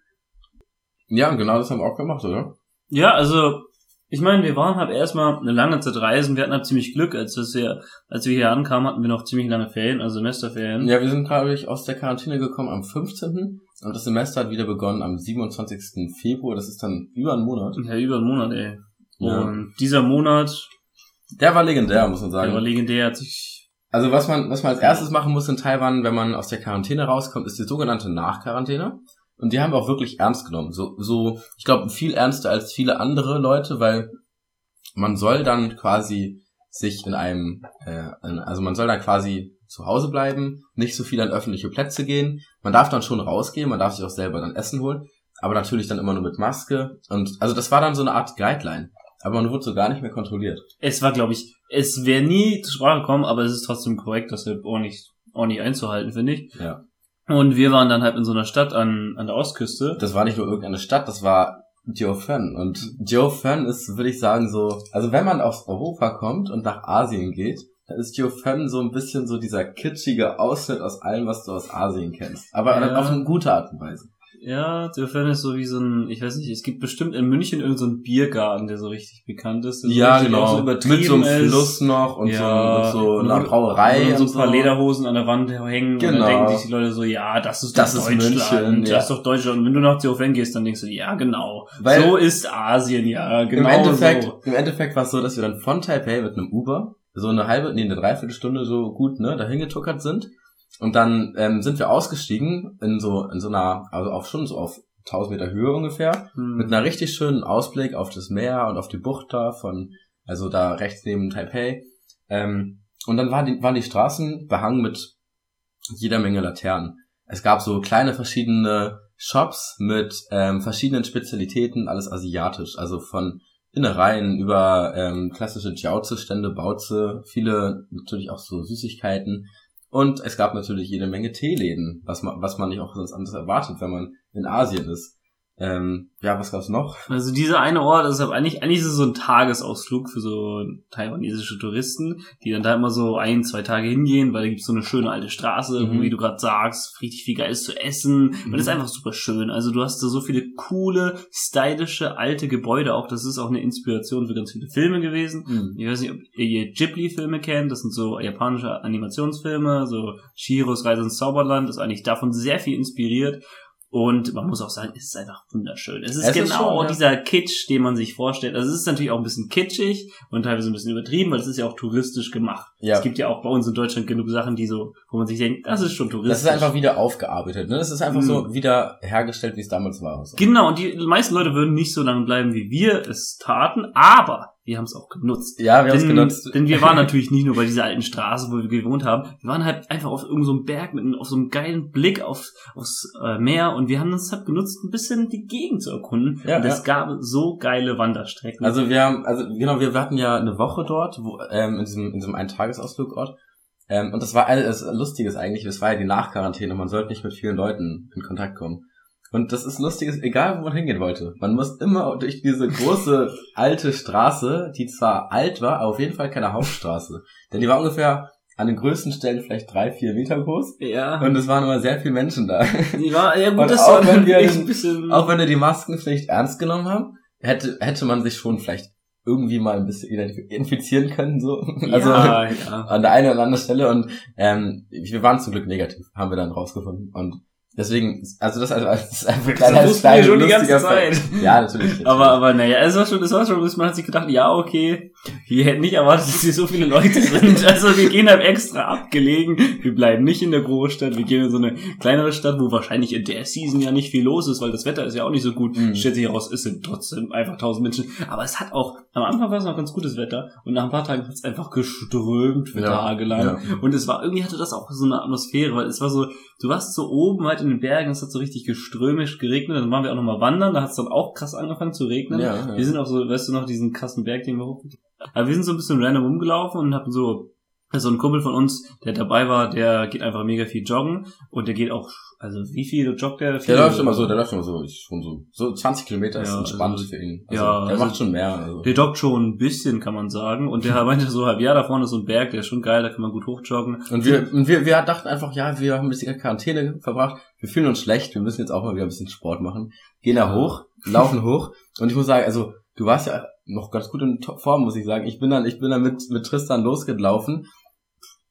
Ja, und genau das haben wir auch gemacht, oder? Ja, also ich meine, wir waren halt erstmal eine lange Zeit reisen. Wir hatten halt ziemlich Glück, als wir, als wir hier ankamen, hatten wir noch ziemlich lange Ferien, also Semesterferien. Ja, wir sind glaube ich aus der Quarantäne gekommen am 15. Und das Semester hat wieder begonnen am 27. Februar. Das ist dann über einen Monat. Ja, über einen Monat, ey. Ja. Und dieser Monat. Der war legendär, muss man sagen. Der war legendär, hat sich. Also was man, was man als erstes machen muss in Taiwan, wenn man aus der Quarantäne rauskommt, ist die sogenannte Nachquarantäne. Und die haben wir auch wirklich ernst genommen. So, so, ich glaube, viel ernster als viele andere Leute, weil man soll dann quasi sich in einem, äh, also man soll dann quasi zu Hause bleiben, nicht so viel an öffentliche Plätze gehen. Man darf dann schon rausgehen, man darf sich auch selber dann Essen holen, aber natürlich dann immer nur mit Maske. Und also das war dann so eine Art Guideline. Aber man wurde so gar nicht mehr kontrolliert. Es war, glaube ich, es wäre nie zur Sprache gekommen, aber es ist trotzdem korrekt, das halt ordentlich, ordentlich einzuhalten, finde ich. Ja. Und wir waren dann halt in so einer Stadt an, an der Ostküste. Das war nicht nur irgendeine Stadt, das war Fun. Und Joe Fun ist, würde ich sagen, so, also wenn man aus Europa kommt und nach Asien geht, dann ist Fun so ein bisschen so dieser kitschige Ausschnitt aus allem, was du aus Asien kennst. Aber ja. auf eine gute Art und Weise. Ja, Dürfen ist so wie so ein, ich weiß nicht, es gibt bestimmt in München irgendeinen so Biergarten, der so richtig bekannt ist. Ja, genau. So Mit so einem Fluss noch und ja, so, und so einer Brauerei. Und so ein paar so. Lederhosen an der Wand hängen. Genau. Und dann denken sich die Leute so, ja, das ist das doch ist Deutschland. München, ja. Das ist doch Deutschland. Und wenn du nach Dürfen gehst, dann denkst du, ja, genau. Weil so ist Asien, ja, genau im Endeffekt, so. Im Endeffekt war es so, dass wir dann von Taipei mit einem Uber so eine halbe, nee, eine Dreiviertelstunde so gut, ne, dahin getuckert sind und dann ähm, sind wir ausgestiegen in so in so einer, also auf schon so auf 1000 Meter Höhe ungefähr, hm. mit einer richtig schönen Ausblick auf das Meer und auf die Bucht da von, also da rechts neben Taipei. Ähm, und dann waren die, waren die Straßen behangen mit jeder Menge Laternen. Es gab so kleine verschiedene Shops mit ähm, verschiedenen Spezialitäten, alles asiatisch, also von Innereien über ähm, klassische Jiaozi-Stände, Bauze, viele natürlich auch so Süßigkeiten und es gab natürlich jede Menge Teeläden, was man, was man nicht auch sonst anders erwartet, wenn man in Asien ist. Ähm, ja, was gab's noch? Also dieser eine Ort ist halt eigentlich, eigentlich ist es so ein Tagesausflug für so taiwanesische Touristen, die dann da immer so ein, zwei Tage hingehen, weil da gibt's so eine schöne alte Straße, mhm. wo, wie du gerade sagst, richtig viel Geiles zu essen. Mhm. Und das ist einfach super schön. Also du hast da so viele coole, stylische, alte Gebäude auch. Das ist auch eine Inspiration für ganz viele Filme gewesen. Mhm. Ich weiß nicht, ob ihr Ghibli-Filme kennt. Das sind so japanische Animationsfilme, so Shiros Reise ins Zauberland. Das ist eigentlich davon sehr viel inspiriert. Und man muss auch sagen, es ist einfach wunderschön. Es ist Es ist genau schon, ja. dieser Kitsch, den man sich vorstellt. Also es ist natürlich auch ein bisschen kitschig und teilweise ein bisschen übertrieben, weil es ist ja auch touristisch gemacht. Ja. Es gibt ja auch bei uns in Deutschland genug Sachen, die so, wo man sich denkt, das ist schon touristisch. Das ist einfach wieder aufgearbeitet, ne? Das ist einfach Mhm. so wieder hergestellt, wie es damals war. So. Genau, und die meisten Leute würden nicht so lange bleiben, wie wir es taten, aber wir haben es auch genutzt. Ja, wir haben es genutzt. Denn wir waren natürlich nicht nur bei dieser alten Straße, wo wir gewohnt haben. Wir waren halt einfach auf irgendeinem so einem Berg mit einem, auf so einem geilen Blick auf, aufs äh, Meer und wir haben es halt genutzt, ein bisschen die Gegend zu erkunden. Ja, und es ja. gab so geile Wanderstrecken. Also wir haben, also genau, wir hatten ja eine Woche dort, wo, ähm, in diesem, in diesem einen Tagesausflugort. Ähm, und das war alles Lustiges eigentlich, das war ja die Nachquarantäne, man sollte nicht mit vielen Leuten in Kontakt kommen. Und das ist Lustiges, egal wo man hingehen wollte. Man muss immer durch diese große alte Straße, die zwar alt war, aber auf jeden Fall keine Hauptstraße. Denn die war ungefähr an den größten Stellen vielleicht drei, vier Meter groß. ja, Und es waren immer sehr viele Menschen da. die war, ja gut, Und das auch wenn wir ein bisschen... Auch wenn wir die Maskenpflicht ernst genommen haben, hätte, hätte man sich schon vielleicht irgendwie mal ein bisschen infizieren können, so. Also ja, ja. an der einen oder anderen Stelle und ähm, wir waren zum Glück negativ, haben wir dann rausgefunden. Und deswegen, also das, also, das ist einfach Das kleiner, wussten wir schon die ganze Zeit. Fact. Ja, natürlich. Aber, aber naja, es war schon, es war schon, man hat sich gedacht, ja, okay, wir hätten nicht erwartet, dass hier so viele Leute sind. Also wir gehen halt extra abgelegen, wir bleiben nicht in der Großstadt, wir gehen in so eine kleinere Stadt, wo wahrscheinlich in der Season ja nicht viel los ist, weil das Wetter ist ja auch nicht so gut. Mhm. Stellt sich heraus, es sind trotzdem einfach tausend Menschen. Aber es hat auch, am Anfang war es noch ganz gutes Wetter und nach ein paar Tagen hat es einfach geströmt für Ja, Tage lang. ja. Und es war, irgendwie hatte das auch so eine Atmosphäre, weil es war so, du warst so oben halt in den Bergen, es hat so richtig geströmisch geregnet, dann waren wir auch nochmal wandern, da hat es dann auch krass angefangen zu regnen. Ja, ja. Wir sind auch so, weißt du noch, diesen krassen Berg, den wir hoch. Aber wir sind so ein bisschen random rumgelaufen und hatten so, so ein Kumpel von uns, der dabei war, der geht einfach mega viel joggen und der geht auch, also wie viel joggt der? Der läuft immer so, der läuft immer so, ich- schon so, so 20 Kilometer ist Ja, entspannt also- für ihn. Also, ja, der also- macht schon mehr. Also. Der joggt schon ein bisschen, kann man sagen. Und der meinte so halb, ja, da vorne ist so ein Berg, der ist schon geil, da kann man gut hochjoggen. Und wir, und wir, wir dachten einfach, ja, wir haben ein bisschen Quarantäne verbracht, wir fühlen uns schlecht, wir müssen jetzt auch mal wieder ein bisschen Sport machen. Gehen da hoch, laufen hoch und ich muss sagen, also du warst ja noch ganz gut in Form, muss ich sagen. Ich bin dann, ich bin dann mit, mit Tristan losgelaufen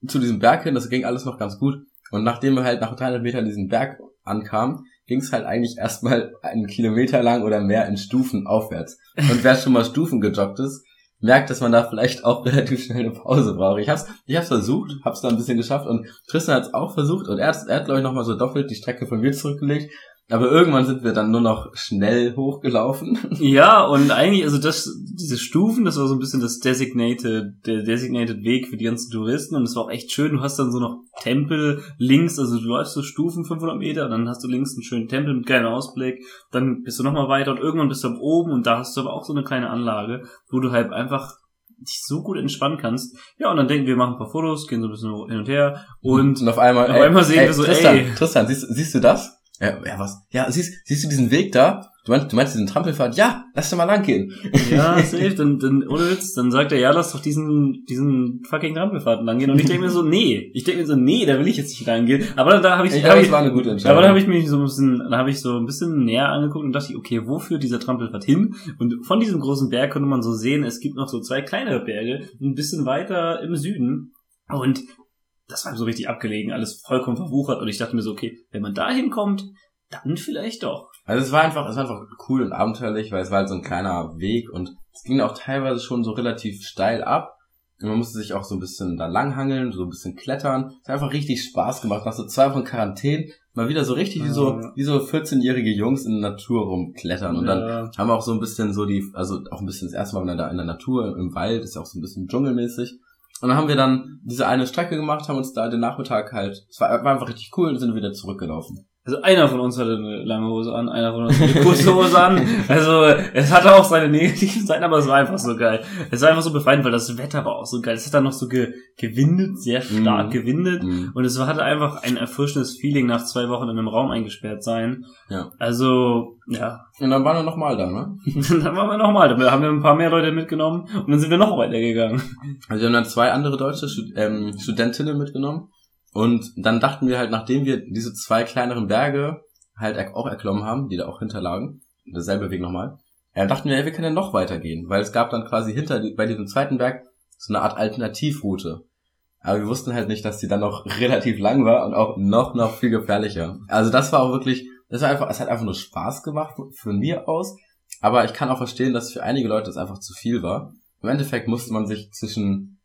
zu diesem Berg hin, das ging alles noch ganz gut. Und nachdem wir halt nach 300 Metern diesen Berg ankamen, ging es halt eigentlich erstmal einen Kilometer lang oder mehr in Stufen aufwärts. Und wer schon mal Stufen gejoggt ist, merkt, dass man da vielleicht auch relativ schnell eine Pause braucht. Ich hab's, ich hab's versucht, hab's da ein bisschen geschafft und Tristan hat's auch versucht und er hat, er hat glaube ich nochmal so doppelt die Strecke von mir zurückgelegt. Aber irgendwann sind wir dann nur noch schnell hochgelaufen. Ja, und eigentlich, also das, diese Stufen, das war so ein bisschen das designated, der designated Weg für die ganzen Touristen und es war auch echt schön. Du hast dann so noch Tempel links, also du läufst so Stufen 500 Meter und dann hast du links einen schönen Tempel mit geilen Ausblick. Dann bist du nochmal weiter und irgendwann bist du am oben und da hast du aber auch so eine kleine Anlage, wo du halt einfach dich so gut entspannen kannst. Ja, und dann denken wir, machen ein paar Fotos, gehen so ein bisschen hin und her und auf einmal, auf einmal sehen wir so, Tristan, ey. Tristan, siehst, siehst du das? Ja, ja, was? Ja, siehst, siehst du diesen Weg da? Du meinst, du meinst diesen Trampelpfad? Ja, lass doch mal lang gehen. Ja, safe, dann, dann, ohne Witz, dann sagt er, ja, lass doch diesen, diesen fucking Trampelfahrten langgehen. Und ich denke mir so, nee. Ich denke mir so, nee, da will ich jetzt nicht langgehen. Aber dann, da habe ich, Ich hab glaube, ich, war eine gute Entscheidung. aber dann habe ich mich so ein bisschen, dann habe ich so ein bisschen näher angeguckt und dachte okay, wo führt dieser Trampelpfad hin? Und von diesem großen Berg konnte man so sehen, es gibt noch so zwei kleinere Berge, ein bisschen weiter im Süden. Und das war so richtig abgelegen, alles vollkommen verwuchert. Und ich dachte mir so, okay, wenn man da hinkommt, dann vielleicht doch. Also es war einfach, es war einfach cool und abenteuerlich, weil es war halt so ein kleiner Weg und es ging auch teilweise schon so relativ steil ab. Und man musste sich auch so ein bisschen da langhangeln, so ein bisschen klettern. Es hat einfach richtig Spaß gemacht. Nach so zwei Wochen Quarantäne mal wieder so richtig wie so, wie so 14-jährige Jungs in der Natur rumklettern. Und dann Ja. haben wir auch so ein bisschen so die, also auch ein bisschen das erste Mal wieder da in der Natur, im Wald, ist ja auch so ein bisschen dschungelmäßig. Und dann haben wir dann diese eine Strecke gemacht, haben uns da den Nachmittag halt, es war, war einfach richtig cool und sind wieder zurückgelaufen. Also einer von uns hatte eine lange Hose an, einer von uns hatte eine kurze Hose an. Also es hatte auch seine negativen Seiten, aber es war einfach so geil. Es war einfach so befreiend, weil das Wetter war auch so geil. Es hat dann noch so ge gewindet, sehr stark Mhm. gewindet. Mhm. Und es hatte einfach ein erfrischendes Feeling nach zwei Wochen in einem Raum eingesperrt sein. Ja. Also, ja. Und dann waren wir nochmal da, ne? dann waren wir nochmal. Dann haben wir ein paar mehr Leute mitgenommen und dann sind wir noch weitergegangen. Also wir haben dann zwei andere deutsche Stud ähm, Studentinnen mitgenommen und dann dachten wir halt, nachdem wir diese zwei kleineren Berge halt auch erklommen haben, die da auch hinterlagen, derselbe Weg nochmal, äh, dachten wir, ja, wir können ja noch weitergehen, weil es gab dann quasi hinter bei diesem zweiten Berg so eine Art Alternativroute. Aber wir wussten halt nicht, dass die dann noch relativ lang war und auch noch, noch viel gefährlicher. Also das war auch wirklich Das war einfach, es hat einfach nur Spaß gemacht von mir aus. Aber ich kann auch verstehen, dass für einige Leute es einfach zu viel war. Im Endeffekt musste man sich zwischen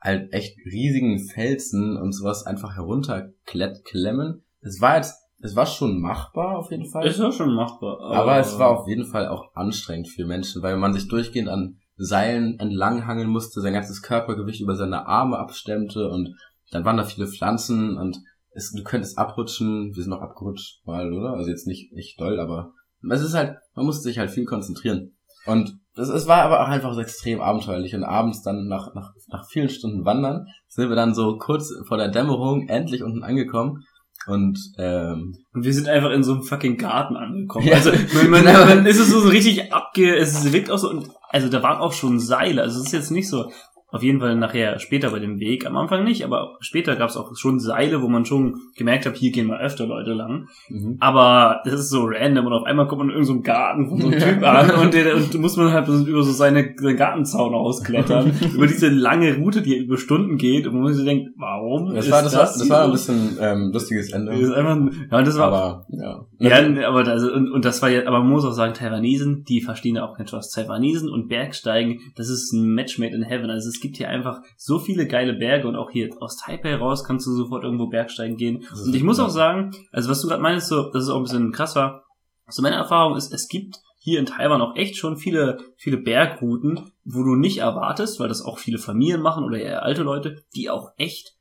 halt echt riesigen Felsen und sowas einfach herunterklemmen. Es war jetzt, es war schon machbar auf jeden Fall. Es war schon machbar. Aber, aber es war auf jeden Fall auch anstrengend für Menschen, weil man sich durchgehend an Seilen entlanghangeln musste, sein ganzes Körpergewicht über seine Arme abstemmte und dann waren da viele Pflanzen und es, du könntest abrutschen. Wir sind noch abgerutscht mal, oder? Also jetzt nicht, nicht doll, aber es ist halt, man musste sich halt viel konzentrieren. Und es, es war aber auch einfach so extrem abenteuerlich. Und abends dann nach, nach, nach vielen Stunden Wandern sind wir dann so kurz vor der Dämmerung endlich unten angekommen. Und, ähm, und wir sind einfach in so einem fucking Garten angekommen. Ja. Also man, man, man ist es so, so richtig abge... Es wirkt auch so... Also da waren auch schon Seile. Also es ist jetzt nicht so... Auf jeden Fall nachher später bei dem Weg. Am Anfang nicht, aber später gab es auch schon Seile, wo man schon gemerkt hat, hier gehen mal öfter Leute lang. Mhm. Aber das ist so random und auf einmal kommt man in irgendeinem Garten von so einem Typ an und, der, und muss man halt über so seine, seinen Gartenzaun ausklettern. über diese lange Route, die über Stunden geht und man sich denkt, warum das war, das, das, war, das war ein bisschen ähm, lustiges Ende. Das ist einfach, ja, das war, aber, ja. ja aber das, und, und das war ja, aber man muss auch sagen, Taiwanesen, die verstehen ja auch kein Spaß. Taiwanesen und Bergsteigen, das ist ein Match made in heaven. Also es gibt hier einfach so viele geile Berge und auch hier aus Taipei raus kannst du sofort irgendwo Bergsteigen gehen. Und ich muss auch sagen, also was du gerade meinst, so, dass es auch ein bisschen krass war, so meine Erfahrung ist, es gibt hier in Taiwan auch echt schon viele, viele Bergrouten, wo du nicht erwartest, weil das auch viele Familien machen oder eher alte Leute, die auch echt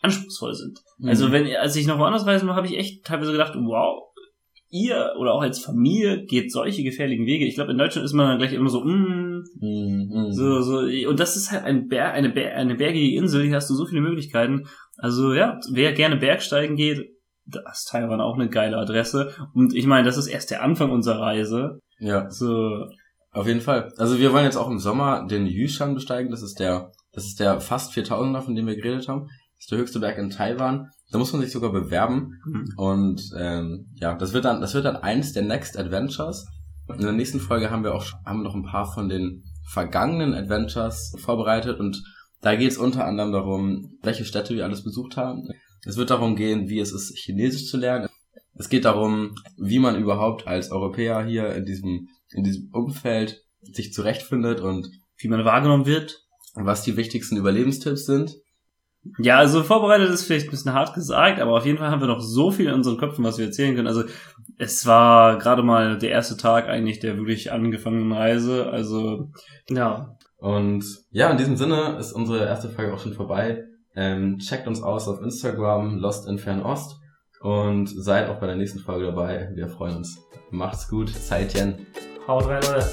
anspruchsvoll sind. Mhm. Also wenn, als ich noch woanders reisen war, habe ich echt teilweise gedacht, wow, ihr oder auch als Familie geht solche gefährlichen Wege. Ich glaube, in Deutschland ist man dann gleich immer so, mm, mm, so, so, und das ist halt ein Berg, eine, Ber eine bergige Insel, hier hast du so viele Möglichkeiten. Also ja, wer gerne Bergsteigen geht, das ist Taiwan auch eine geile Adresse. Und ich meine, das ist erst der Anfang unserer Reise. Ja. So. Auf jeden Fall. Also wir wollen jetzt auch im Sommer den Yushan besteigen. Das ist der, das ist der fast 4000er, von dem wir geredet haben. Das ist der höchste Berg in Taiwan. Da muss man sich sogar bewerben. Mhm. Und ähm, ja, das wird dann, das wird dann eins der Next Adventures. In der nächsten Folge haben wir auch haben noch ein paar von den vergangenen Adventures vorbereitet und da geht es unter anderem darum, welche Städte wir alles besucht haben. Es wird darum gehen, wie es ist, Chinesisch zu lernen. Es geht darum, wie man überhaupt als Europäer hier in diesem, in diesem Umfeld sich zurechtfindet und wie man wahrgenommen wird. Was die wichtigsten Überlebenstipps sind. Ja, also vorbereitet ist vielleicht ein bisschen hart gesagt, aber auf jeden Fall haben wir noch so viel in unseren Köpfen, was wir erzählen können. Also es war gerade mal der erste Tag eigentlich der wirklich angefangenen Reise. Also ja. Und ja, in diesem Sinne ist unsere erste Folge auch schon vorbei. Ähm, checkt uns aus auf Instagram, Lost in Fernost und seid auch bei der nächsten Folge dabei. Wir freuen uns. Macht's gut. Zeitchen. Haut rein, Leute.